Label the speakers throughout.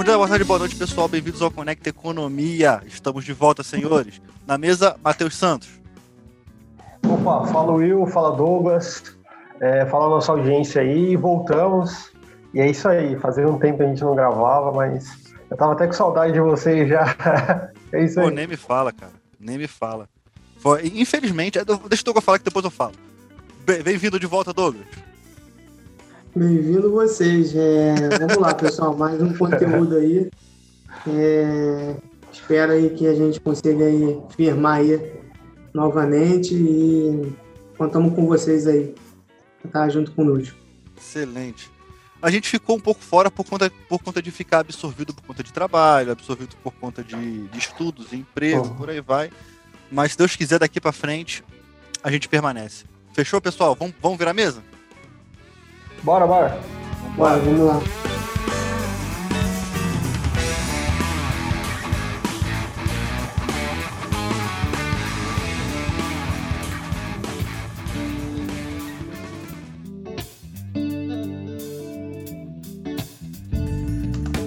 Speaker 1: Bom dia, boa tarde, boa noite, pessoal. Bem-vindos ao Conecta Economia. Estamos de volta, senhores. Na mesa, Matheus Santos.
Speaker 2: Opa, fala Will, fala Douglas, é, fala nossa audiência aí, voltamos. E é isso aí, fazia um tempo a gente não gravava, mas eu tava até com saudade de vocês já. é isso aí.
Speaker 1: Pô, nem me fala, cara. Nem me fala. Foi, infelizmente, é, deixa o Douglas falar que depois eu falo. Bem-vindo de volta, Douglas.
Speaker 3: Bem-vindo vocês. É, vamos lá, pessoal, mais um conteúdo aí. É, espero aí que a gente consiga aí firmar aí novamente e contamos com vocês aí. Tá junto conosco.
Speaker 1: Excelente. A gente ficou um pouco fora por conta, por conta de ficar absorvido por conta de trabalho, absorvido por conta de, de estudos, emprego, oh. por aí vai. Mas se Deus quiser, daqui para frente, a gente permanece. Fechou, pessoal? Vamos, vamos virar a mesa?
Speaker 2: Bora, bora.
Speaker 3: Bora, vamos lá.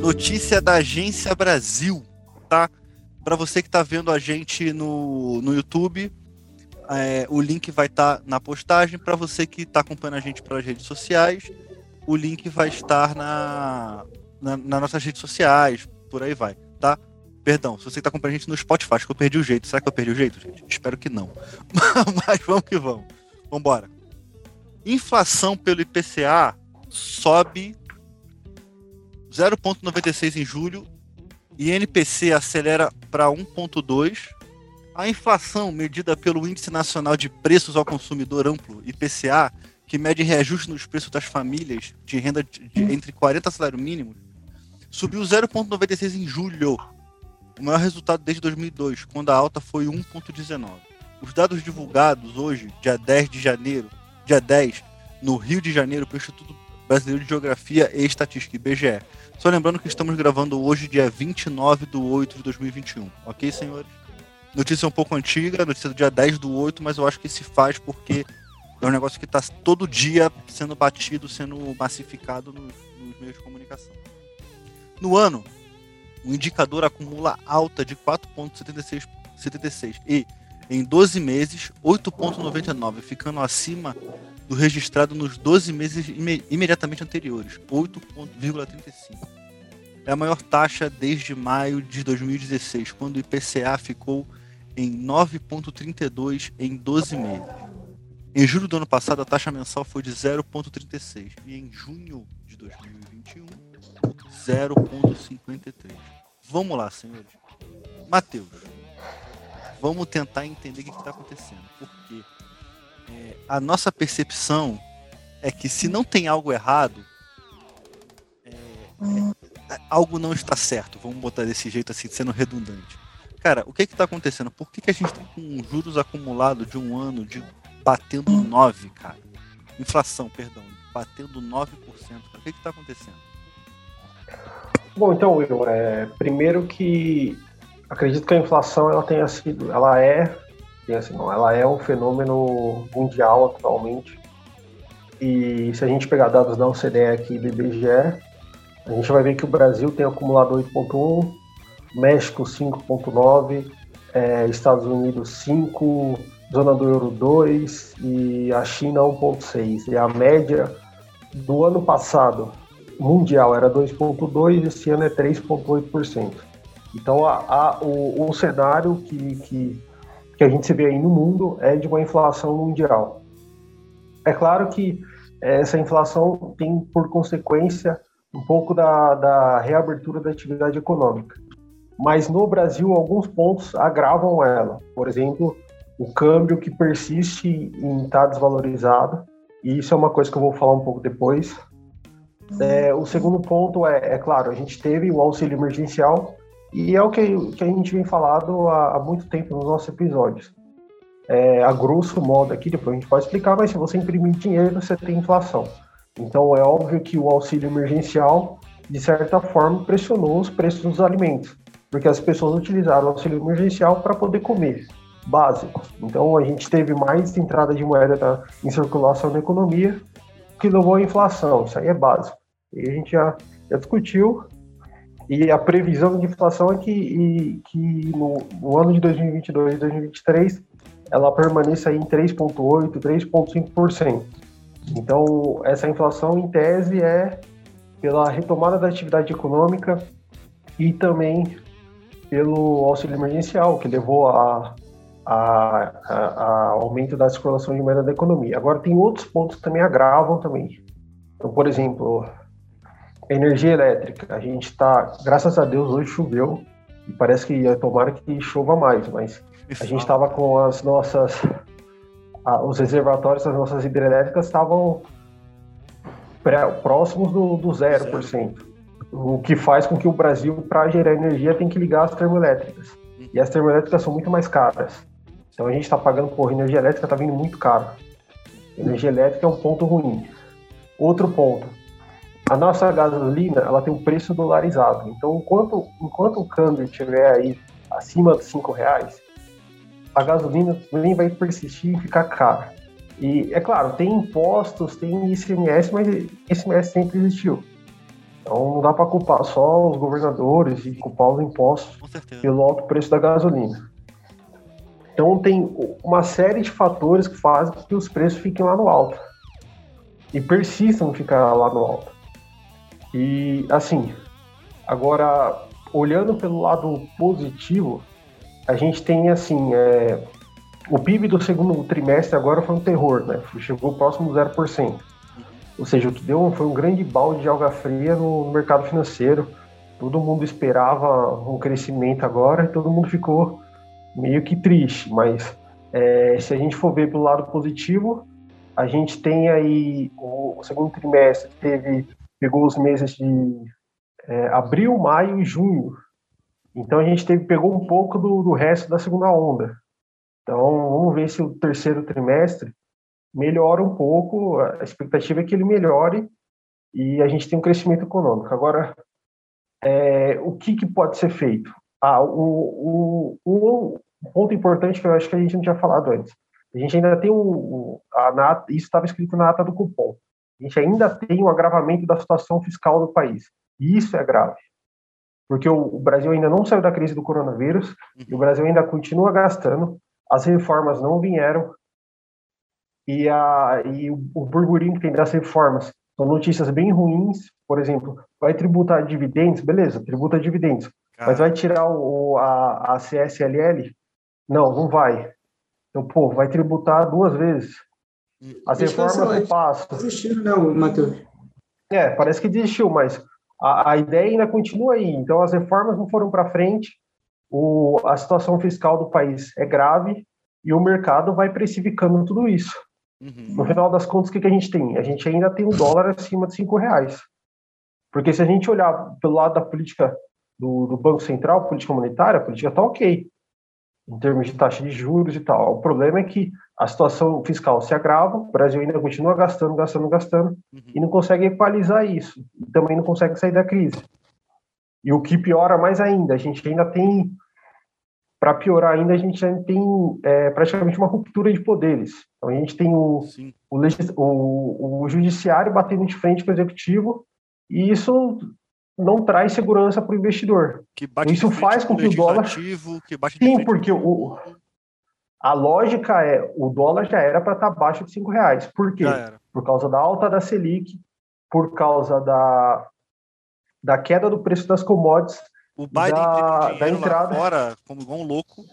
Speaker 1: Notícia da Agência Brasil, tá? Para você que está vendo a gente no, no YouTube, é, o link vai estar tá na postagem. Para você que está acompanhando a gente pelas redes sociais, o link vai estar na, na, nas nossas redes sociais, por aí vai, tá? Perdão, se você está acompanhando a gente no Spotify, acho que eu perdi o jeito. Será que eu perdi o jeito, gente? Espero que não. Mas vamos que vamos. Vambora. Inflação pelo IPCA sobe 0,96 em julho e NPC acelera para 1,2 a inflação, medida pelo Índice Nacional de Preços ao Consumidor Amplo, IPCA, que mede reajuste nos preços das famílias de renda de, entre 40 salários mínimos, subiu 0,96 em julho, o maior resultado desde 2002, quando a alta foi 1,19. Os dados divulgados hoje, dia 10 de janeiro, dia 10, no Rio de Janeiro, pelo Instituto Brasileiro de Geografia e Estatística, IBGE. Só lembrando que estamos gravando hoje, dia 29 de 8 de 2021. Ok, senhores? Notícia um pouco antiga, notícia do dia 10 do 8, mas eu acho que se faz porque é um negócio que está todo dia sendo batido, sendo massificado nos, nos meios de comunicação. No ano, o indicador acumula alta de 4,76 e, em 12 meses, 8,99, ficando acima do registrado nos 12 meses imediatamente anteriores, 8,35. É a maior taxa desde maio de 2016, quando o IPCA ficou em 9,32 em 12 meses. Em julho do ano passado, a taxa mensal foi de 0,36 e em junho de 2021, 0,53. Vamos lá, senhores. Matheus, vamos tentar entender o que está acontecendo. Porque é, a nossa percepção é que se não tem algo errado, é, é, algo não está certo. Vamos botar desse jeito assim, sendo redundante. Cara, o que que tá acontecendo? Por que, que a gente tá com juros acumulados de um ano de batendo 9, cara? Inflação, perdão, batendo 9%. Cara. O que que tá acontecendo?
Speaker 2: Bom, então, Will, é, primeiro que acredito que a inflação ela tenha sido, ela é, assim, não, ela é um fenômeno mundial atualmente. E se a gente pegar dados da OCDE aqui do IBGE, a gente vai ver que o Brasil tem acumulado 8,1, México 5,9, é, Estados Unidos 5, zona do euro 2 e a China 1,6. E a média do ano passado mundial era 2,2, esse ano é 3,8%. Então a, a, o, o cenário que, que, que a gente se vê aí no mundo é de uma inflação mundial. É claro que essa inflação tem por consequência um pouco da, da reabertura da atividade econômica mas no Brasil alguns pontos agravam ela. Por exemplo, o câmbio que persiste em estar tá desvalorizado, e isso é uma coisa que eu vou falar um pouco depois. É, o segundo ponto é, é claro, a gente teve o auxílio emergencial, e é o que, que a gente vem falado há, há muito tempo nos nossos episódios. É, a grosso modo aqui, depois a gente pode explicar, mas se você imprimir dinheiro, você tem inflação. Então é óbvio que o auxílio emergencial, de certa forma, pressionou os preços dos alimentos porque as pessoas utilizaram o auxílio emergencial para poder comer, básico. Então a gente teve mais entrada de moeda na, em circulação na economia, que levou à inflação, isso aí é básico. E a gente já, já discutiu E a previsão de inflação é que, e, que no, no, ano de 2022 e 2023 ela permaneça em 3,8%, 3,5%. Então, essa inflação, em tese, é pela retomada da atividade econômica e também pelo auxílio emergencial, que levou a, a, a, a aumento da circulação de moeda da economia. Agora, tem outros pontos que também agravam também. Então, por exemplo, energia elétrica. A gente está, graças a Deus, hoje choveu e parece que tomara que chova mais, mas a gente estava com as nossas os reservatórios das nossas hidrelétricas estavam próximos do, do 0%. Zero. O que faz com que o Brasil, para gerar energia, tem que ligar as termoelétricas. E as termoelétricas são muito mais caras. Então a gente está pagando, por energia elétrica está vindo muito caro. Energia elétrica é um ponto ruim. Outro ponto, a nossa gasolina ela tem um preço dolarizado. Então, enquanto, enquanto o câmbio estiver aí acima de cinco reais, a gasolina também vai persistir e ficar cara. E é claro, tem impostos, tem ICMS, mas ICMS sempre existiu. Então não dá para culpar só os governadores e culpar os impostos pelo alto preço da gasolina. Então tem uma série de fatores que fazem que os preços fiquem lá no alto e persistam ficar lá no alto. E assim, agora olhando pelo lado positivo, a gente tem assim, é, o PIB do segundo trimestre agora foi um terror, né? Chegou próximo do 0%. Ou seja, o que deu foi um grande balde de alga fria no, mercado financeiro. Todo mundo esperava um crescimento agora e todo mundo ficou meio que triste. Mas é, se a gente for ver pelo lado positivo, a gente tem aí o, segundo trimestre teve pegou os meses de é, abril, maio e junho então a gente teve, pegou um pouco do, do resto da segunda onda. Então vamos ver se o terceiro trimestre melhora um pouco. A expectativa é que ele melhore e a gente tem um crescimento econômico. Agora, é, o que, que, pode ser feito? Ah, o, o, um ponto importante que eu acho que a gente não tinha falado antes. A gente ainda tem um, a isso estava escrito na ata do cupom. A gente ainda tem um agravamento da situação fiscal do país. E isso é grave porque o, Brasil ainda não saiu da crise do coronavírus, uhum. e o Brasil ainda continua gastando, as reformas não vieram, e, a, e o, o burburinho que tem das reformas são notícias bem ruins, por exemplo, vai tributar dividendos, beleza, tributa dividendos, mas vai tirar o, a, a CSLL? Não, não vai. Então, pô, vai tributar duas vezes. As reformas não passam.
Speaker 3: Desistiu, não, Matheus.
Speaker 2: É, parece que desistiu, mas a, a ideia ainda continua aí. Então, as reformas não foram para frente, o, a situação fiscal do país é grave e o mercado vai precificando tudo isso. Uhum. No final das contas, o que, que a gente tem? A gente ainda tem o dólar acima de cinco reais. Porque se a gente olhar pelo lado da política do, do Banco Central, política monetária, a política está ok em termos de taxa de juros e tal. O problema é que a situação fiscal se agrava, o Brasil ainda continua gastando, gastando, gastando, uhum. e não consegue equalizar isso, e também não consegue sair da crise. E o que piora mais ainda, a gente ainda tem, para piorar ainda, a gente ainda tem é, praticamente uma ruptura de poderes. Então a gente tem o, o, o, o judiciário batendo de frente com o executivo, e isso não traz segurança para o investidor. Isso faz com que o dólar. Sim, porque o, a lógica é o dólar já era para estar tá abaixo de cinco reais. Por quê? Por causa da alta da Selic, por causa da, da queda do preço das commodities.
Speaker 1: O Biden da, da entrada fora como igual um louco.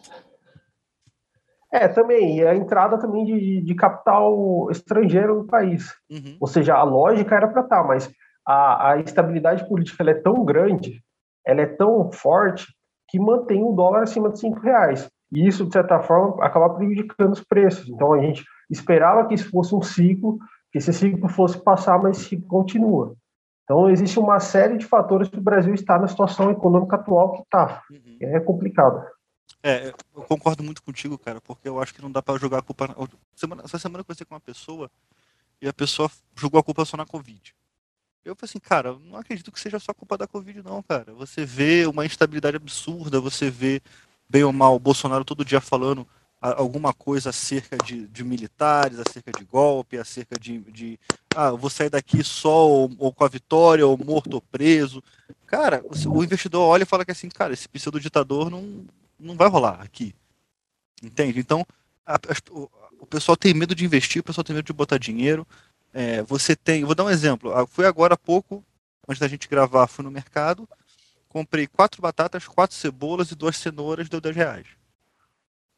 Speaker 2: É, também. E a entrada também de, de capital estrangeiro no país. Uhum. Ou seja, a lógica era para estar, tá, mas a, a estabilidade política é tão grande, ela é tão forte, que mantém o dólar acima de cinco reais. E isso, de certa forma, acaba prejudicando os preços. Então, a gente esperava que isso fosse um ciclo, que esse ciclo fosse passar, mas ciclo continua. Então, existe uma série de fatores que o Brasil está na situação econômica atual que está. Uhum. É complicado.
Speaker 1: É, eu concordo muito contigo, cara, porque eu acho que não dá para jogar a culpa. Semana, essa semana eu conversei com uma pessoa e a pessoa jogou a culpa só na Covid. Eu falei assim, cara, não acredito que seja só culpa da Covid, não, cara. Você vê uma instabilidade absurda, você vê, bem ou mal, o Bolsonaro todo dia falando alguma coisa acerca de, de, militares, acerca de golpe, acerca de, de ah, vou sair daqui só ou, ou, com a vitória, ou morto ou preso. Cara, o, o investidor olha e fala que assim, cara, esse pseudo-ditador não, não vai rolar aqui. Entende? Então, a, a, o, o, pessoal tem medo de investir, o pessoal tem medo de botar dinheiro. É, você tem, vou dar um exemplo. Ah, fui agora há pouco, antes da gente gravar, fui no mercado, comprei quatro batatas, quatro cebolas e duas cenouras, deu 10 reais.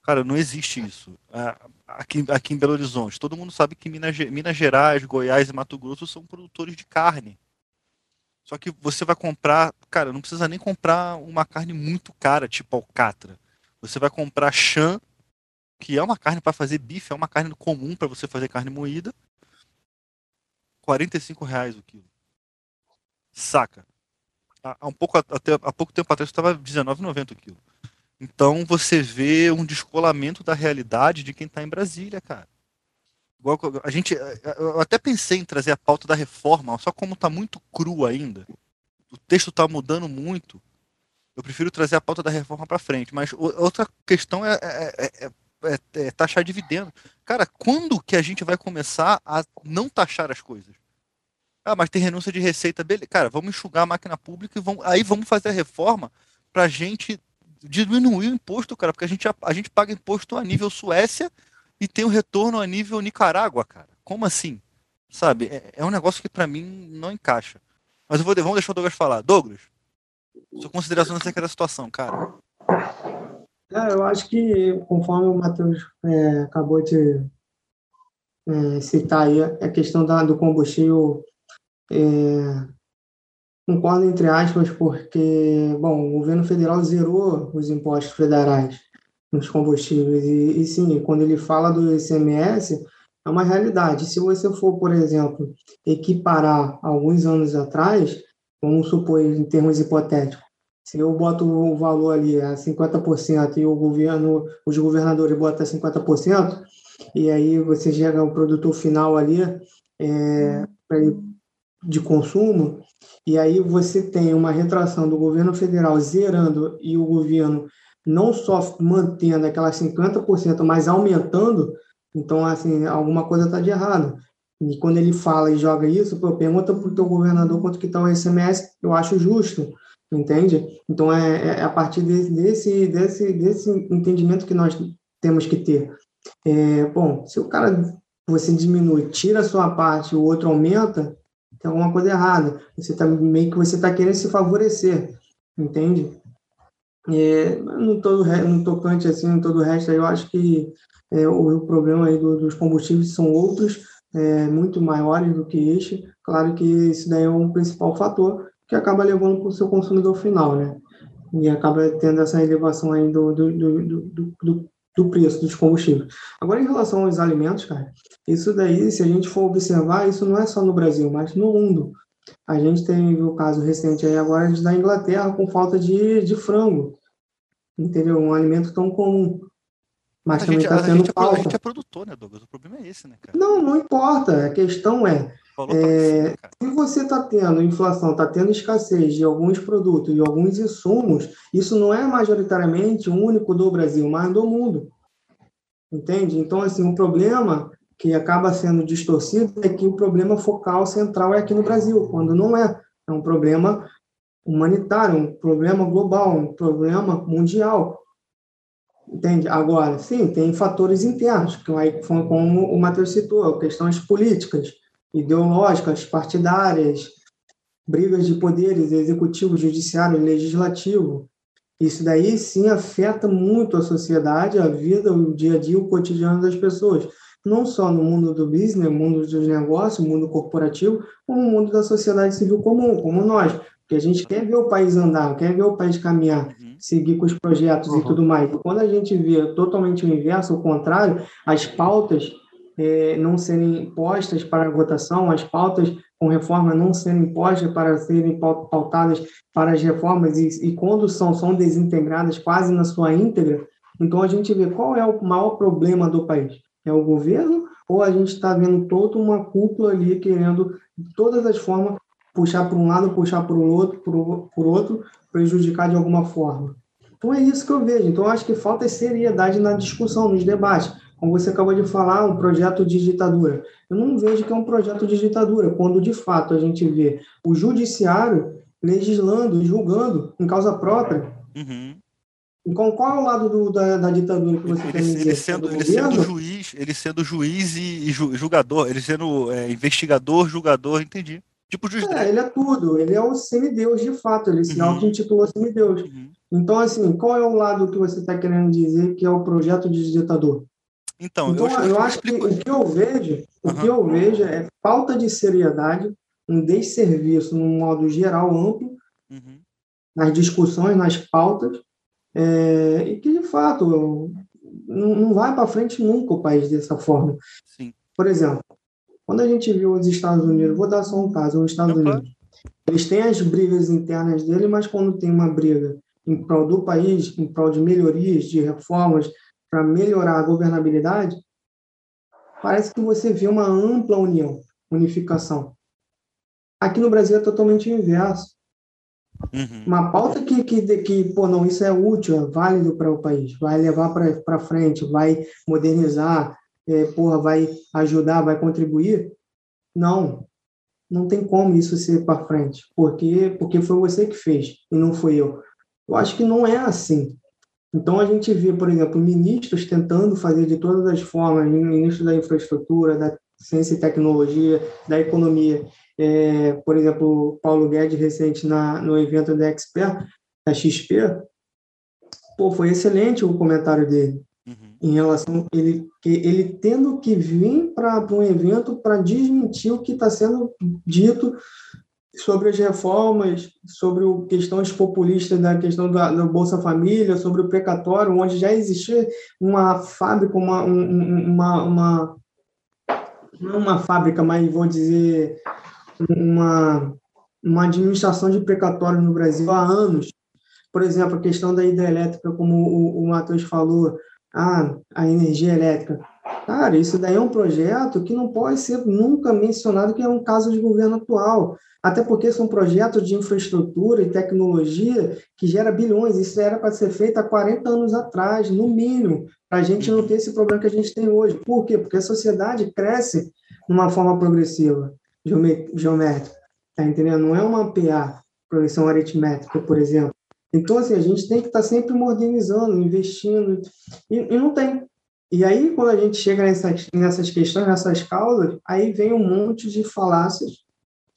Speaker 1: Cara, não existe isso. Aqui, aqui em Belo Horizonte, todo mundo sabe que Minas, Minas Gerais, Goiás e Mato Grosso são produtores de carne. Só que você vai comprar, cara, não precisa nem comprar uma carne muito cara, tipo alcatra. Você vai comprar chã, que é uma carne para fazer bife, é uma carne comum para você fazer carne moída. 45 reais o quilo. Saca? Há, um pouco, até, há pouco tempo atrás estava 19,90 o quilo. Então você vê um descolamento da realidade de quem está em Brasília, cara. Igual a gente, eu até pensei em trazer a pauta da reforma, só como está muito cru ainda, o texto está mudando muito. Eu prefiro trazer a pauta da reforma para frente. Mas outra questão é, é, é, é, taxar dividendo. Cara, quando que a gente vai começar a não taxar as coisas? Ah, mas tem renúncia de receita, beleza. Cara, vamos enxugar a máquina pública e vamos, aí vamos fazer a reforma para gente diminuir o imposto, cara, porque a gente, a, gente paga imposto a nível Suécia e tem o um retorno a nível Nicarágua, cara. Como assim? Sabe? É, é um negócio que para mim não encaixa. Mas eu vou, vamos deixar o Douglas falar. Douglas, sua consideração acerca da situação, cara.
Speaker 3: É, eu acho que, conforme o Matheus é, acabou de é, citar aí, a questão da, do combustível é, Concordo entre aspas, porque, bom, o governo federal zerou os impostos federais nos combustíveis. E, e sim, quando ele fala do ICMS, é uma realidade. Se você for, por exemplo, equiparar alguns anos atrás, vamos supor, em termos hipotéticos, se eu boto o valor ali a 50% e o governo, os governadores botam 50%, e aí você chega ao produtor final ali é, de consumo, e aí você tem uma retração do governo federal zerando e o governo não só mantendo aquelas 50%, mas aumentando, então, assim, alguma coisa está de errado. E quando ele fala e joga isso, pô, pergunta para o teu governador quanto que está o SMS, eu acho justo, entende? Então, é, é a partir desse, desse, desse entendimento que nós temos que ter. É, bom, se o cara, você diminui, tira a sua parte, o outro aumenta, tem alguma coisa errada. Você tá meio que você está querendo se favorecer, entende? É, no todo no tocante assim, no todo o resto, eu acho que é, o, o, problema aí do, dos combustíveis são outros, é, muito maiores do que este. Claro que isso daí é um principal fator que acaba levando para o seu consumidor final, né? E acaba tendo essa elevação aí do, do, do, do, do preço dos combustíveis. Agora, em relação aos alimentos, cara, isso daí, se a gente for observar, isso não é só no Brasil, mas no mundo. A gente tem o caso recente aí agora da Inglaterra com falta de, de frango, entendeu? Um alimento tão comum. Mas a também está
Speaker 1: a gente,
Speaker 3: é falta.
Speaker 1: A gente é produtor, né, Douglas? O problema é esse, né, cara?
Speaker 3: Não, não importa. A questão é, é, se você está tendo inflação, está tendo escassez de alguns produtos, de alguns insumos, isso não é majoritariamente único do Brasil, mas do mundo. Entende? Então, assim, o problema que acaba sendo distorcido é que o problema focal central é aqui no Brasil, quando não é. É um problema humanitário, um problema global, um problema mundial. Entende? Agora, sim, tem fatores internos, como o Matheus citou, questões políticas ideológicas, partidárias, brigas de poderes executivo, judiciário, legislativo. Isso daí sim afeta muito a sociedade, a vida, o dia a dia, o cotidiano das pessoas. Não só no mundo do business, mundo dos negócios, mundo corporativo, como no mundo da sociedade civil comum, como nós. Porque a gente quer ver o país andar, quer ver o país caminhar, uhum. seguir com os projetos uhum. e tudo mais. E quando a gente vê totalmente o inverso, o contrário, as pautas é, não serem postas para votação, as pautas com reforma não serem postas para serem pautadas para as reformas e, e quando são, são desintegradas quase na sua íntegra, então a gente vê qual é o maior problema do país. É o governo ou a gente está vendo toda uma cúpula ali querendo, de todas as formas, puxar para um lado, puxar para o outro, por, outro, prejudicar de alguma forma. Então é isso que eu vejo. Então eu acho que falta seriedade na discussão, nos debates. Como você acabou de falar, um projeto de ditadura. Eu não vejo que é um projeto de ditadura, quando de fato a gente vê o judiciário legislando, julgando em causa própria. Uhum. Então, qual é o lado do, da, da, ditadura que você
Speaker 1: ele,
Speaker 3: dizer?
Speaker 1: Ele sendo, ele sendo juiz, ele sendo juiz e, e julgador, ele sendo é, investigador, julgador, entendi. Tipo juiz
Speaker 3: é, ele é tudo, ele é o semideus de fato, ele se uhum. auto-intitulou semideus. Uhum. Então, assim, qual é o lado que você está querendo dizer que é o projeto de ditador?
Speaker 1: Então,
Speaker 3: então eu, eu acho explico... que o que eu vejo, o que eu vejo é falta de seriedade, um desserviço, num modo geral, amplo, uhum. nas discussões, nas pautas, é, e que, de fato, não, não vai para frente nunca o país dessa forma. Sim. Por exemplo, quando a gente viu os Estados Unidos, vou dar só um caso, os Estados Unidos, eles têm as brigas internas dele, mas quando tem uma briga em prol do país, em prol de melhorias, de reformas, para melhorar a governabilidade, parece que você vê uma ampla união, unificação. Aqui no Brasil é totalmente inverso. Uhum. Uma pauta que, que, que, pô, não, isso é útil, é válido para o país, vai levar para frente, vai modernizar, é, porra, vai ajudar, vai contribuir. Não, não tem como isso ser para frente, porque, porque foi você que fez e não fui eu. Eu acho que não é assim. Então, a gente vê, por exemplo, ministros tentando fazer de todas as formas, ministro da infraestrutura, da ciência e tecnologia, da economia, é, por exemplo, Paulo Guedes, recente na, no evento da Expert, da XP, pô, foi excelente o comentário dele uhum. em relação ele que ele tendo que vir para um evento para desmentir o que está sendo dito sobre as reformas, sobre questões populistas da questão da, da, Bolsa Família, sobre o precatório, onde já existia uma fábrica, uma, uma, uma não uma fábrica, mas vou dizer uma, uma administração de precatório no Brasil há anos. Por exemplo, a questão da hidrelétrica, como o, o Matheus falou, ah, a energia elétrica. Cara, isso daí é um projeto que não pode ser nunca mencionado que é um caso de governo atual. Até porque são projetos de infraestrutura e tecnologia que gera bilhões. Isso era para ser feito há 40 anos atrás, no mínimo, para a gente não ter esse problema que a gente tem hoje. Por quê? Porque a sociedade cresce de uma forma progressiva geométrica, tá entendendo? Não é uma PA, progressão aritmétrica, por exemplo. Então, assim, a gente tem que estar tá sempre modernizando, investindo, e, e, não tem. E aí, quando a gente chega nessas, nessas questões, nessas causas, aí vem um monte de falácias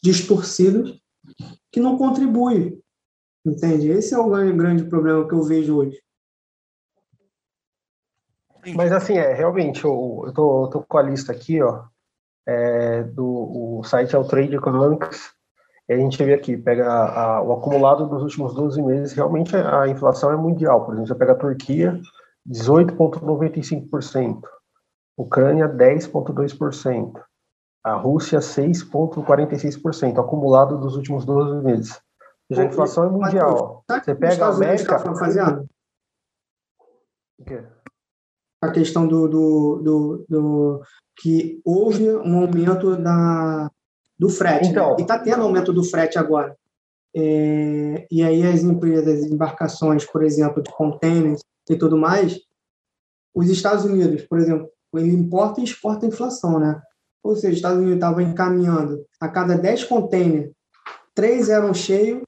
Speaker 3: distorcidas que não contribuem, entende? Esse é o grande, grande problema que eu vejo hoje.
Speaker 2: Mas, assim, é, realmente, eu, eu tô, tô com a lista aqui, ó, é, do o site é o Trade Economics, e a gente vê aqui, pega a, o acumulado dos últimos 12 meses, realmente a inflação é mundial. Por exemplo, você pega a Turquia, 18,95%, Ucrânia, 10,2%, a Rússia, 6,46%, acumulado dos últimos 12 meses. Já a inflação é mundial. Você pega a América.
Speaker 3: O quê? A questão do, do, do, do que houve um aumento da, do frete. Né? Então, né? E está tendo aumento do frete agora. É, e aí as empresas, embarcações, por exemplo, de contêineres e tudo mais, os Estados Unidos, por exemplo, ele importa e exporta a inflação, né? Ou seja, os Estados Unidos estavam encaminhando a cada 10 contêineres, três eram cheios,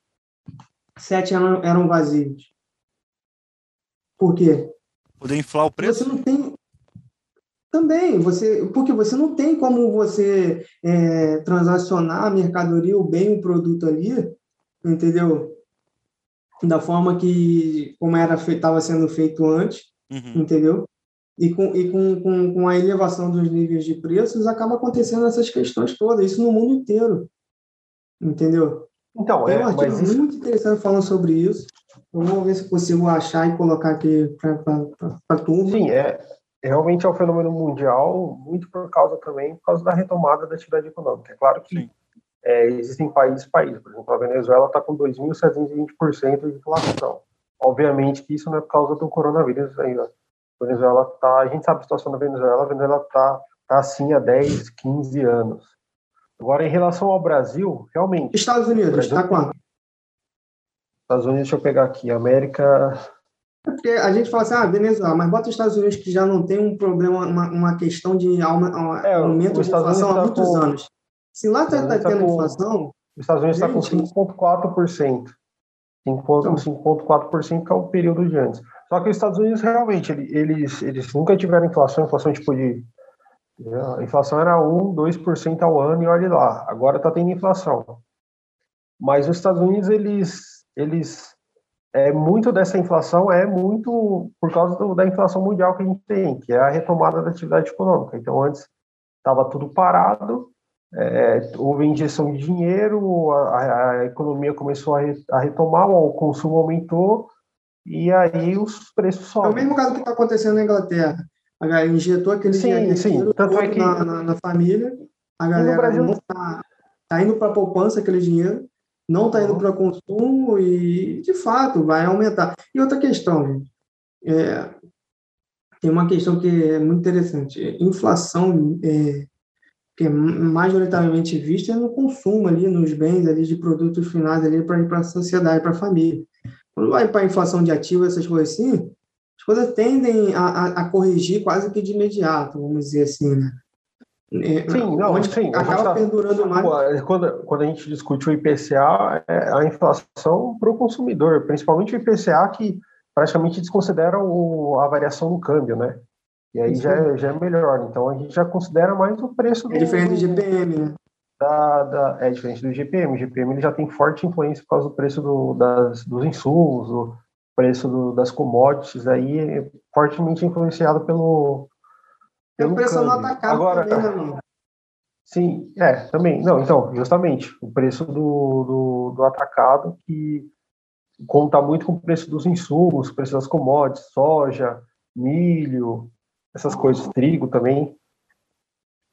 Speaker 3: sete eram, eram vazios. Por quê?
Speaker 1: Poder inflar o preço?
Speaker 3: Você não tem, também, você, porque você não tem como você é, transacionar a mercadoria, o bem, o produto ali, entendeu? Da forma que, como era estava sendo feito antes, uhum. entendeu? E, com, e com, com, com, a elevação dos níveis de preços, acaba acontecendo essas questões todas, isso no mundo inteiro, entendeu? Então, Tem é, um artigo isso... muito interessante falando sobre isso. Eu vou ver se consigo achar e colocar aqui para a turma.
Speaker 2: Sim, é, realmente é um fenômeno mundial, muito por causa também, por causa da retomada da atividade econômica. É claro que é, existem países países, por exemplo, a Venezuela está com 2.720% de inflação. Obviamente que isso não é por causa do coronavírus ainda. A Venezuela tá, a gente sabe a situação da Venezuela, a Venezuela está tá assim há 10, 15 anos. Agora, em relação ao Brasil, realmente.
Speaker 3: Estados Unidos, está quanto?
Speaker 2: Estados Unidos, deixa eu pegar aqui, América
Speaker 3: É porque a gente fala assim, ah, Venezuela, mas bota os Estados Unidos que já não tem um problema, uma, uma questão de é, aumento de inflação há tá muitos com, anos. Se lá está tá tendo tá inflação.
Speaker 2: Os Estados Unidos está com 5,4%. 5,4% que é o período de antes. Só que os Estados Unidos realmente, eles, eles nunca tiveram inflação, inflação tipo de. A inflação era 1, 2% ao ano e olha lá, agora está tendo inflação. Mas os Estados Unidos, eles, eles é, muito dessa inflação é muito por causa do, da inflação mundial que a gente tem, que é a retomada da atividade econômica. Então, antes estava tudo parado, é, houve injeção de dinheiro, a, a economia começou a, re, a, retomar, o consumo aumentou e aí os preços sobem.
Speaker 3: É o mesmo caso que está acontecendo na Inglaterra. A galera injetou aquele sim, dinheiro sim. Tanto é que... na, na, na, família, a galera está tá indo para a poupança aquele dinheiro, não está indo uhum. para consumo e, de fato, vai aumentar. E outra questão, gente, é, tem uma questão que é muito interessante. Inflação é, que é majoritariamente vista é no consumo ali, nos bens ali de produtos finais ali para a sociedade, para a família. Quando vai para a inflação de ativos, essas coisas assim, as coisas tendem a, a, a, corrigir quase que de imediato, vamos dizer assim, né?
Speaker 2: É, sim, não, onde sim,
Speaker 3: acaba tá, perdurando mais.
Speaker 2: Quando, quando a gente discute o IPCA, é a inflação para o consumidor, principalmente o IPCA que praticamente desconsidera o, a variação do câmbio, né? E aí já é, já é melhor. Então a gente já considera mais o preço
Speaker 3: do. É diferente do GPM, né?
Speaker 2: Da, da, é diferente do GPM. O GPM ele já tem forte influência por causa do preço do, das, dos insumos, do preço do, das commodities, aí é fortemente influenciado pelo.
Speaker 3: pelo é o preço no atacado Agora, também, né,
Speaker 2: Sim, é, também. Não, então, justamente, o preço do, do, do atacado que conta muito com o preço dos insumos, o preço das commodities, soja, milho, essas coisas, trigo também.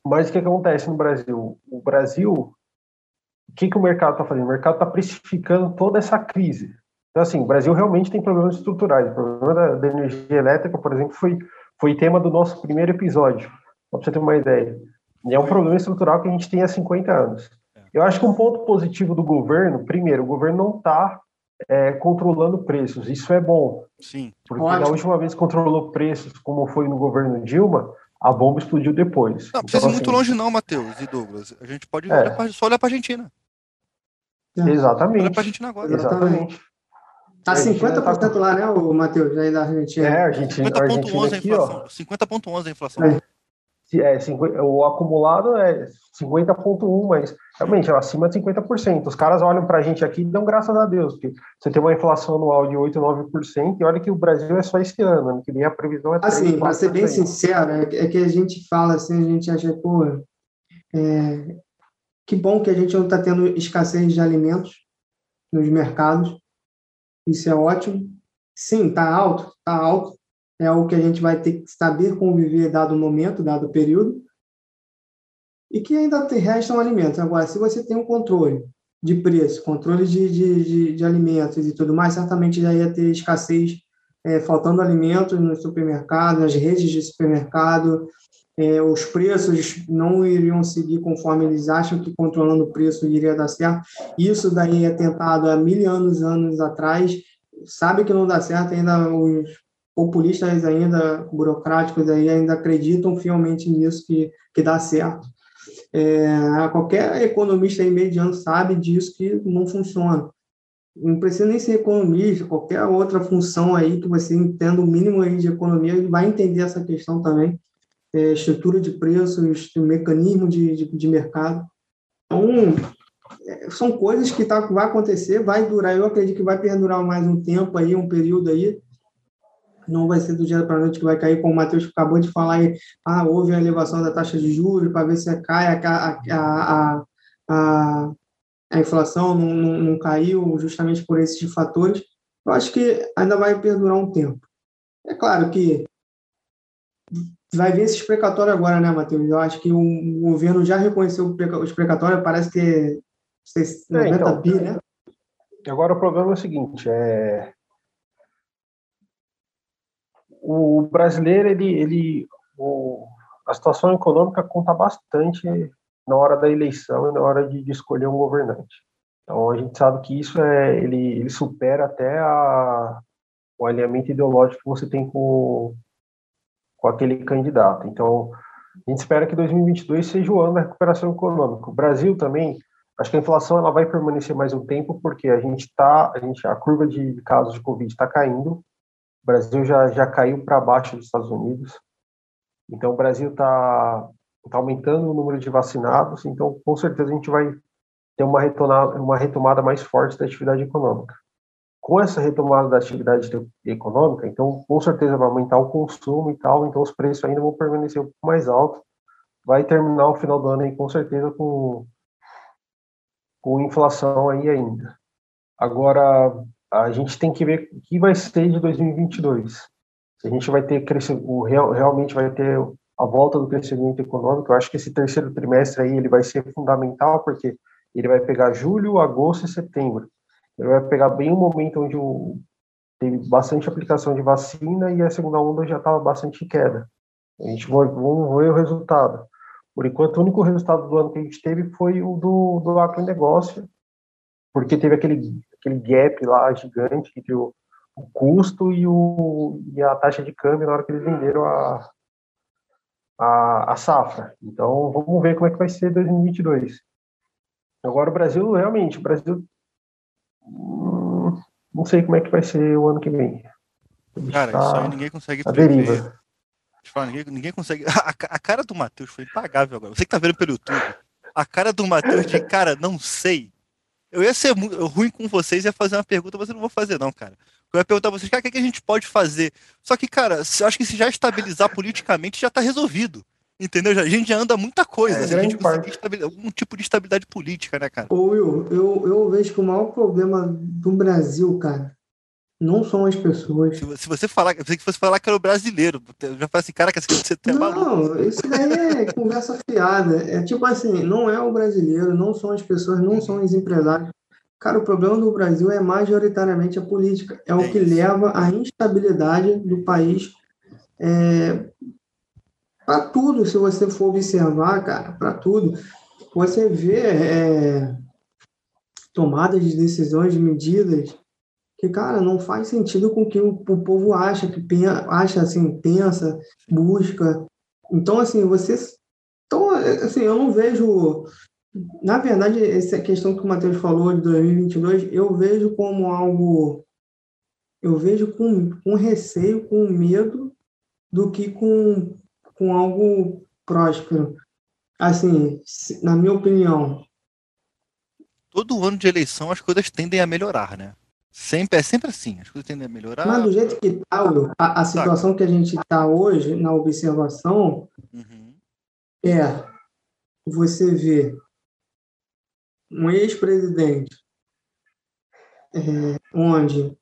Speaker 2: Mas o que acontece no Brasil? O Brasil, o que, que o mercado está fazendo? O mercado está precificando toda essa crise. Então, assim, o Brasil realmente tem problemas estruturais. O problema da, da energia elétrica, por exemplo, foi, foi tema do nosso primeiro episódio, para você ter uma ideia. E é um problema estrutural que a gente tem há 50 anos. Eu acho que um ponto positivo do governo, primeiro, o governo não está é, controlando preços. Isso é bom.
Speaker 1: Sim.
Speaker 2: Porque Ótimo. última vez que controlou preços, como foi no governo Dilma, a bomba explodiu depois.
Speaker 1: Não, precisa então, ir muito assim, longe não, Matheus e Douglas. A gente pode é. olhar pra, só olhar para a Argentina.
Speaker 2: Exatamente. Olha
Speaker 1: para a Argentina agora.
Speaker 2: Exatamente.
Speaker 3: Tá 50% tá... lá, né, o Matheus, aí da Argentina.
Speaker 2: É, a Argentina. 50,11 a inflação.
Speaker 1: 50,11 a inflação. É
Speaker 2: é, 50, o acumulado é 50,1, mas realmente é acima de 50%. Os caras olham para a gente aqui e dão graças a Deus, porque você tem uma inflação anual de 8, 9%, e olha que o Brasil é só esse ano, ano que vem a previsão é 3,
Speaker 3: Assim, para ser bem sincero, é, é que a gente fala assim, a gente acha, pô, é, que bom que a gente não está tendo escassez de alimentos nos mercados, isso é ótimo. Sim, está alto, está alto, é o que a gente vai ter que saber conviver dado o momento, dado o período, e que ainda te restam alimentos. Agora, se você tem um controle de preço, controle de, de, de, de alimentos e tudo mais, certamente já ia ter escassez, é, faltando alimentos no supermercado, nas redes de supermercado, é, os preços não iriam seguir conforme eles acham que controlando o preço iria dar certo. Isso daí é tentado há mil anos, anos atrás, sabe que não dá certo, ainda os populistas ainda, burocráticos aí, ainda acreditam fielmente nisso, que, que dá certo. É, qualquer economista aí mediano sabe disso que não funciona. Não precisa nem ser economista, qualquer outra função aí que você entenda o mínimo aí de economia, ele vai entender essa questão também. É, estrutura de preços, mecanismo de, de, de mercado. Então, é, são coisas que tá, vai acontecer, vai durar, eu acredito que vai perdurar mais um tempo aí, um período aí, não vai ser do dia para a noite que vai cair, como o Matheus acabou de falar, aí, ah, houve a elevação da taxa de juros para ver se cai a, a, a, a, a inflação, não, não, não, caiu justamente por esses fatores. Eu acho que ainda vai perdurar um tempo. É claro que vai vir esse precatório agora, né, Matheus? Eu acho que o, governo já reconheceu os precatórios, parece que 90 é, então, bi, né?
Speaker 2: Agora o problema é o seguinte, é o brasileiro, ele, ele o, a situação econômica conta bastante na hora da eleição e na hora de, de, escolher um governante. Então a gente sabe que isso é ele, ele supera até a, o alinhamento ideológico que você tem com, com aquele candidato. Então, a gente espera que 2022 seja o ano da recuperação econômica. O Brasil também, acho que a inflação ela vai permanecer mais um tempo, porque a gente está, a gente, a curva de casos de Covid está caindo. O Brasil já, já caiu para baixo dos Estados Unidos. Então, o Brasil está tá aumentando o número de vacinados. Então, com certeza, a gente vai ter uma retomada, uma retomada mais forte da atividade econômica. Com essa retomada da atividade econômica, então, com certeza vai aumentar o consumo e tal, então os preços ainda vão permanecer um pouco mais altos. Vai terminar o final do ano aí, com certeza, com, com inflação aí ainda. Agora, a gente tem que ver o que vai ser de 2022. Se a gente vai ter o real, realmente vai ter a volta do crescimento econômico, eu acho que esse terceiro trimestre aí ele vai ser fundamental porque ele vai pegar julho, agosto e setembro. Ele vai pegar bem o momento onde o, teve bastante aplicação de vacina e a segunda onda já estava bastante em queda. A gente vai, ver o resultado. Por enquanto, o único resultado do ano que a gente teve foi o do, do agronegócio, porque teve aquele, aquele gap lá gigante entre o, o custo e, o, e a taxa de câmbio na hora que eles venderam a, a, a safra. Então, vamos ver como é que vai ser 2022. Agora, o Brasil, realmente, o Brasil. Hum, não sei como é que vai ser o ano que vem.
Speaker 1: Cara, tá isso aí ninguém consegue
Speaker 2: prever. Deriva.
Speaker 1: Falar, ninguém, ninguém consegue. A, a cara do Matheus foi impagável agora. Você que tá vendo pelo YouTube. A cara do Matheus de cara, não sei. Eu ia ser ruim com vocês e ia fazer uma pergunta, mas eu não vou fazer, não, cara. Eu ia perguntar a vocês, cara, o que, é que a gente pode fazer? Só que, cara, eu acho que se já estabilizar politicamente, já tá resolvido. Entendeu? A gente já anda muita coisa. É, a gente conseguir algum tipo de estabilidade política, né, cara?
Speaker 3: Ô, Will, eu, eu vejo que o maior problema do Brasil, cara, não são as pessoas.
Speaker 1: Se, você falar, se você falar que era o brasileiro, eu já falei assim, cara, que você tem
Speaker 3: Não, maluco. isso daí é conversa fiada. É tipo assim, não é o brasileiro, não são as pessoas, não são os empresários. Cara, o problema do Brasil é majoritariamente a política. É, é o que isso. leva à instabilidade do país é, para tudo, se você for observar, cara, para tudo, você vê é, tomadas de decisões, de medidas que, cara, não faz sentido com o que o, o povo acha, que pensa, acha, assim, pensa, busca. Então, assim, você... Então, assim, eu não vejo... Na verdade, essa questão que o Matheus falou de 2022, eu vejo como algo... Eu vejo com, com receio, com medo, do que com com algo próspero. Assim, na minha opinião.
Speaker 1: Todo ano de eleição as coisas tendem a melhorar, né? Sempre, é sempre assim, as coisas tendem a melhorar.
Speaker 3: Mas do jeito que está, a, a situação tá. que a gente está hoje, na observação, uhum. é você ver um ex-presidente é, onde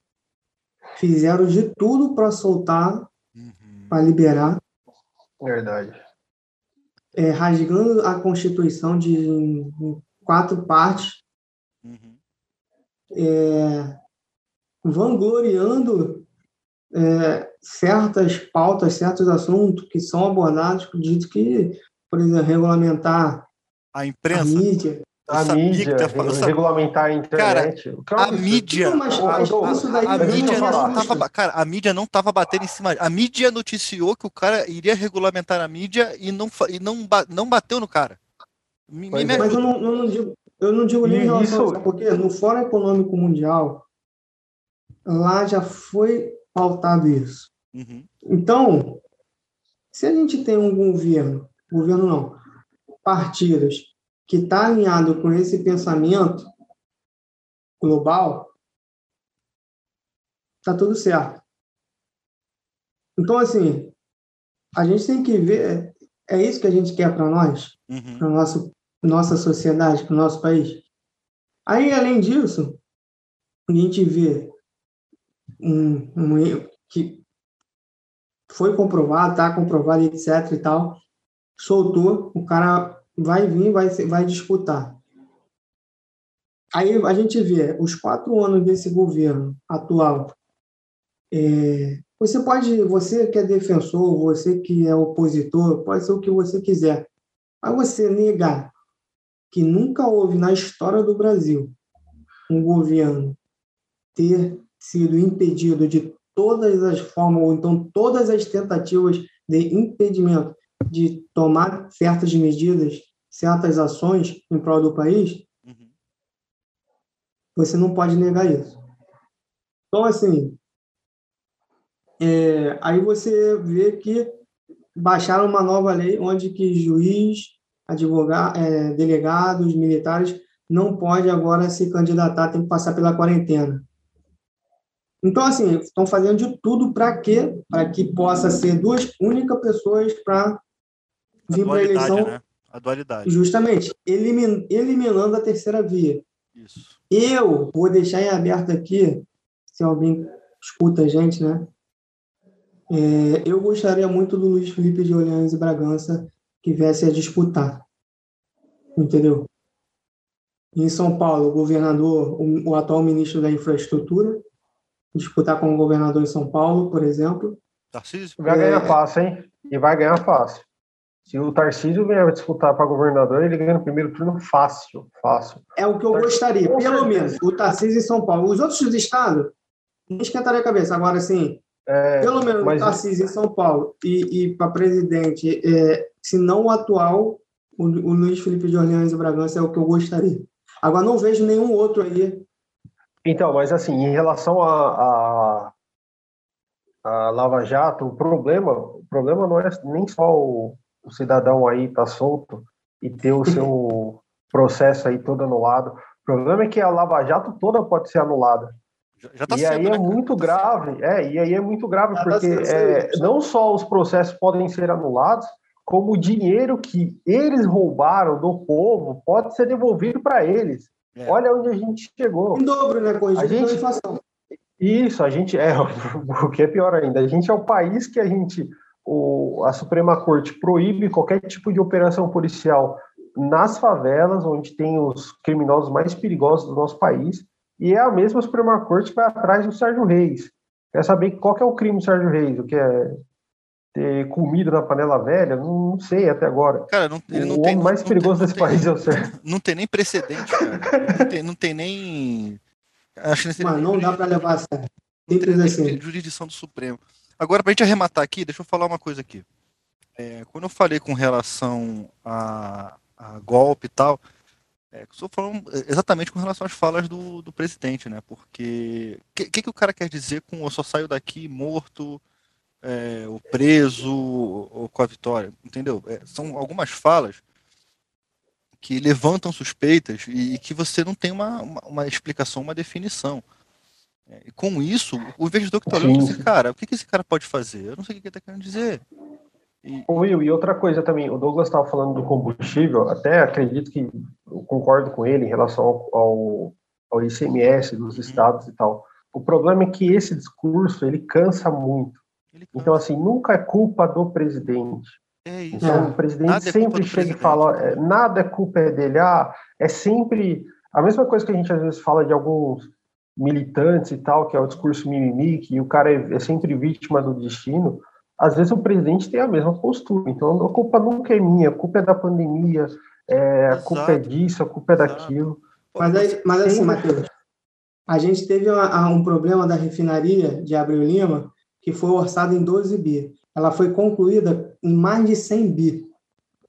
Speaker 3: fizeram de tudo para soltar, uhum. para liberar,
Speaker 2: Verdade.
Speaker 3: É, rasgando a Constituição de em quatro partes, uhum. é, vangloriando é, certas pautas, certos assuntos que são abordados, dito que, por exemplo, regulamentar
Speaker 1: a imprensa, a
Speaker 2: mídia, a mídia, regulamentar a internet.
Speaker 1: Cara, a mídia, não, mas, a, isso daí a, a mídia não tava, cara, a mídia não tava batendo em cima. A mídia noticiou que o cara iria regulamentar a mídia e não e não, não bateu no cara.
Speaker 3: Me, me é. mas eu não, eu não, digo, eu não digo nem relação isso... porque no Fórum Econômico Mundial lá já foi pautado isso. Uhum. Então, se a gente tem um governo, governo não, partidos que está alinhado com esse pensamento global, está tudo certo. Então, assim, a gente tem que ver, é isso que a gente quer para nós, uhum. para nossa nossa sociedade, para o nosso país. Aí, além disso, a gente vê um, um que foi comprovado, está comprovado, etc. e tal, soltou, o cara vai vir, vai, vai disputar. Aí a gente vê os quatro anos desse governo atual. É, você pode, você que é defensor, você que é opositor, pode ser o que você quiser. Mas você negar que nunca houve na história do Brasil um governo ter sido impedido de todas as formas, ou então todas as tentativas de impedimento de tomar certas medidas, certas ações em prol do país, uhum. você não pode negar isso. Então, assim, é, aí você vê que baixaram uma nova lei onde que juiz, advogado, é, delegados, militares não pode agora se candidatar, tem que passar pela quarentena. Então, assim, estão fazendo de tudo para quê? Para que possa ser duas únicas pessoas para vir para a eleição. Né?
Speaker 1: A dualidade.
Speaker 3: Justamente, elimin, eliminando a terceira via. Isso. Eu vou deixar em aberto aqui, se alguém escuta a gente, né? É, eu gostaria muito do Luiz Felipe de Orleans e Bragança que viesse a disputar. Entendeu? Em São Paulo, o governador, o, o atual ministro da Infraestrutura, disputar com o governador em São Paulo, por exemplo.
Speaker 2: Tarcísio? Vai ganhar é... fácil, hein? E vai ganhar fácil. Se o Tarcísio vier disputar para governador, ele ganha no primeiro turno fácil, fácil.
Speaker 3: É o que eu Tarcísio, gostaria, pelo certeza. menos, o Tarcísio em São Paulo. Os outros estados, não esquentaria a cabeça. Agora, assim, é, Pelo menos mas... o Tarcísio em São Paulo e, e para presidente, é, se não o atual, o, o, Luiz Felipe de Orleans e Bragança é o que eu gostaria. Agora não vejo nenhum outro aí.
Speaker 2: Então, mas assim, em relação a, a, a Lava Jato, o problema, o problema não é nem só o, o cidadão aí tá solto e ter o seu processo aí todo anulado. O problema é que a Lava Jato toda pode ser anulada. Já tá e sendo, aí é né, muito tá grave, sendo. é, e aí é muito grave, já tá porque tá é, não só os processos podem ser anulados, como o dinheiro que eles roubaram do povo pode ser devolvido para eles. É. Olha onde a gente chegou.
Speaker 3: Em dobro, né? Com
Speaker 2: a gente,
Speaker 3: inflação.
Speaker 2: Isso, a gente é o que é pior ainda. A gente é o país que a gente, o, a Suprema Corte proíbe qualquer tipo de operação policial nas favelas, onde tem os criminosos mais perigosos do nosso país e é a mesma Suprema Corte que vai atrás do Sérgio Reis. Quer saber qual que é o crime do Sérgio Reis? O que é ter comida na panela velha? Não, não sei até agora.
Speaker 1: Cara, não, ele não
Speaker 2: o
Speaker 1: tem,
Speaker 2: homem mais
Speaker 1: não,
Speaker 2: perigoso
Speaker 1: não
Speaker 2: desse tem, país é o
Speaker 1: Sérgio. Não tem nem precedente, cara. não, tem, não tem nem.
Speaker 3: Acho que Mas não dá para levar a sério. Não
Speaker 1: tem assim. jurisdição do Supremo. Agora, para a gente arrematar aqui, deixa eu falar uma coisa aqui. É, quando eu falei com relação a, a golpe e tal, é, estou falando exatamente com relação às falas do, do presidente, né? Porque o que, que, que, o cara quer dizer com eu só saio daqui morto, é, ou preso, ou, com a vitória? Entendeu? É, são algumas falas que levantam suspeitas e, e que você não tem uma, uma, uma explicação, uma definição. É, e com isso, o investidor que está olhando, assim, cara, o que, que esse cara pode fazer? Eu não sei o que ele está querendo dizer.
Speaker 2: E... Will, e outra coisa também, o Douglas estava falando do combustível, até acredito que eu concordo com ele em relação ao, ao, ao ICMS dos uhum. estados e tal. O problema é que esse discurso, ele cansa muito. Então, assim, nunca é culpa do presidente. É isso. Então, o presidente nada é sempre é chega presidente. e fala, é, nada é culpa dele, ah, é sempre a mesma coisa que a gente às vezes fala de alguns militantes e tal, que é o discurso mimimi, que o cara é, é sempre vítima do destino às vezes o presidente tem a mesma postura. Então a culpa nunca é minha, a culpa é da pandemia, é, a culpa é disso, a culpa é daquilo.
Speaker 3: Mas, aí, mas assim, Matheus, a gente teve uma, um problema da refinaria de Abreu Lima que foi orçada em 12 bi. Ela foi concluída em mais de 100 bi,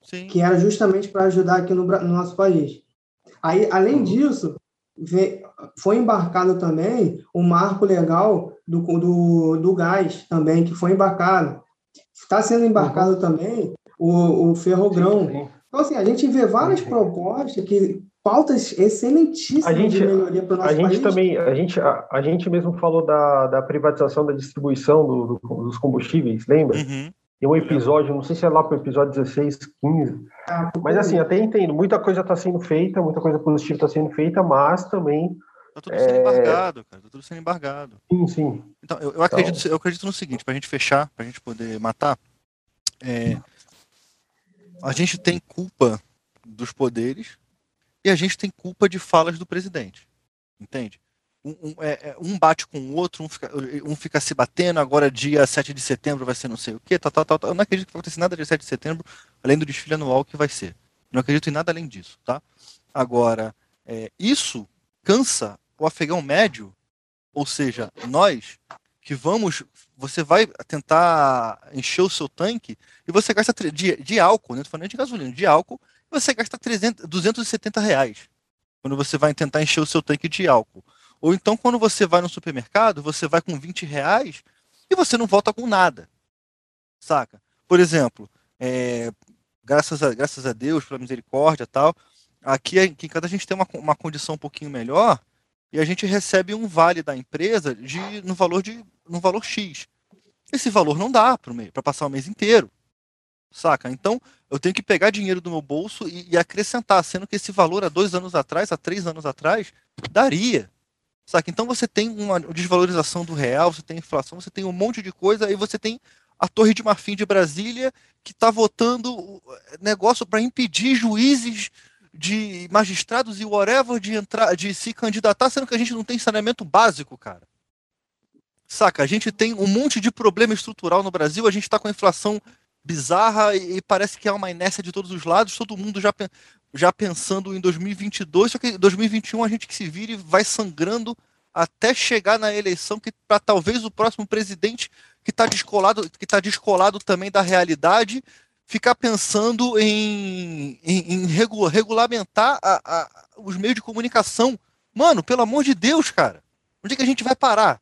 Speaker 3: Sim. que era justamente para ajudar aqui no, no, nosso país. Aí, além uhum. disso, foi embarcado também o marco legal do, do, do gás também, que foi embarcado. Está sendo embarcado uhum. também o, o ferrogrão. Então, assim, a gente vê várias sim. propostas que pautas excelentíssimas a gente, de melhoria para o nosso
Speaker 2: a gente
Speaker 3: país.
Speaker 2: Também, a, gente, a, a, gente mesmo falou da, da privatização da distribuição do, do, dos combustíveis, lembra? Uhum. Tem um episódio, não sei se é lá para o episódio 16, 15. Ah, mas assim, até entendo, muita coisa está sendo feita, muita coisa positiva está sendo feita, mas também
Speaker 1: Tá tudo sendo é... embargado, cara. Tá tudo sendo embargado.
Speaker 2: Sim, sim.
Speaker 1: Então, eu, eu acredito, então... eu acredito no seguinte, pra gente fechar, pra gente poder matar, é, a gente tem culpa dos poderes e a gente tem culpa de falas do presidente. Entende? Um, um, é, é um bate com o outro, um fica, um fica, se batendo, agora dia 7 de setembro vai ser não sei o quê, tal, tal, tal. Eu não acredito que vai acontecer nada dia 7 de setembro, além do desfile anual que vai ser. Não acredito em nada além disso, tá? Agora, é, isso cansa o afegão médio, ou seja, nós, que vamos, você vai tentar encher o seu tanque e você gasta de, de álcool, né? Tô falando de gasolina, de álcool, você gasta 300, 270 reais quando você vai tentar encher o seu tanque de álcool. Ou então, quando você vai no supermercado, você vai com 20 reais e você não volta com nada. Saca? Por exemplo, é, graças, a, graças a Deus, pela misericórdia tal, aqui, aqui cada a gente tem uma, uma condição um pouquinho melhor e a gente recebe um vale da empresa de, no, valor de, no valor X. Esse valor não dá para passar o mês inteiro. Saca? Então, eu tenho que pegar dinheiro do meu bolso e, e acrescentar, sendo que esse valor há dois anos atrás, há três anos atrás, daria. Saca? Então você tem uma desvalorização do real, você tem inflação, você tem um monte de coisa, aí você tem a Torre de Marfim de Brasília que está votando negócio para impedir juízes de magistrados e whatever de entrar, de se candidatar, sendo que a gente não tem saneamento básico, cara. Saca? A gente tem um monte de problema estrutural no Brasil, a gente está com a inflação bizarra e, parece que há uma inércia de todos os lados, todo mundo já já pensando em 2022, só que em 2021 a gente que se vire vai sangrando até chegar na eleição que para talvez o próximo presidente que está descolado, que tá descolado também da realidade, ficar pensando em, em, em regulamentar a, a, os meios de comunicação. Mano, pelo amor de Deus, cara. Onde é que a gente vai parar?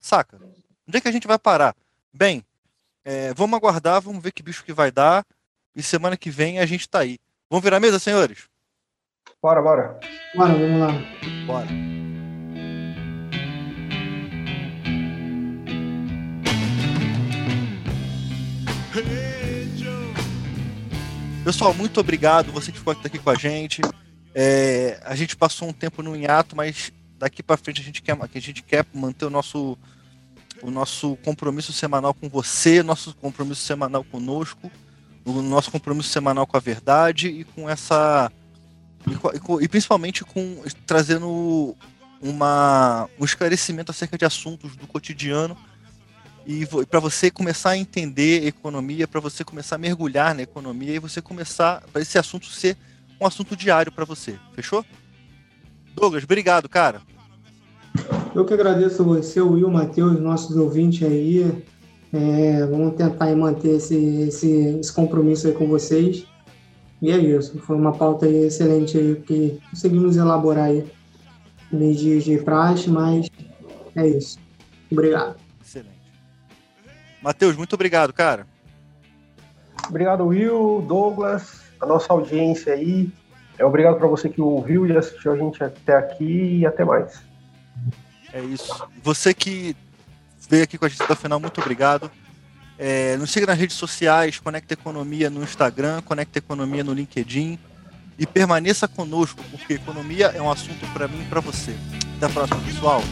Speaker 1: Saca? Onde é que a gente vai parar? Bem, é, vamos aguardar, vamos ver que bicho que vai dar. E semana que vem a gente tá aí. Vamos virar a mesa, senhores?
Speaker 2: Bora, bora.
Speaker 3: Bora, vamos lá.
Speaker 1: Bora. Pessoal, muito obrigado. Você que ficou aqui com a gente. É, a gente passou um tempo no hiato, mas daqui para frente a gente quer, a gente quer manter o nosso, o nosso compromisso semanal com você, nosso compromisso semanal conosco o nosso compromisso semanal com a verdade e com essa. E, e principalmente com trazendo uma, um esclarecimento acerca de assuntos do cotidiano e para você começar a entender economia, para você começar a mergulhar na economia e você começar para esse assunto ser um assunto diário para você. Fechou? Douglas, obrigado, cara.
Speaker 3: Eu que agradeço você, Will, Matheus, nossos ouvintes aí. É, vamos tentar manter esse, esse, esse, compromisso aí com vocês. E é isso. Foi uma pauta excelente aí que conseguimos elaborar aí meio de, de praxe, mas é isso. Obrigado. Excelente.
Speaker 1: Matheus, muito obrigado, cara.
Speaker 2: Obrigado, Will, Douglas, a nossa audiência aí. É obrigado para você que ouviu e assistiu a gente até aqui e até mais.
Speaker 1: É isso. Você que veio aqui com a gente até o final, muito obrigado. É, nos siga nas redes sociais, Conecta Economia no Instagram, Conecta Economia no LinkedIn e permaneça conosco, porque economia é um assunto para mim e para você. Até a próxima, pessoal.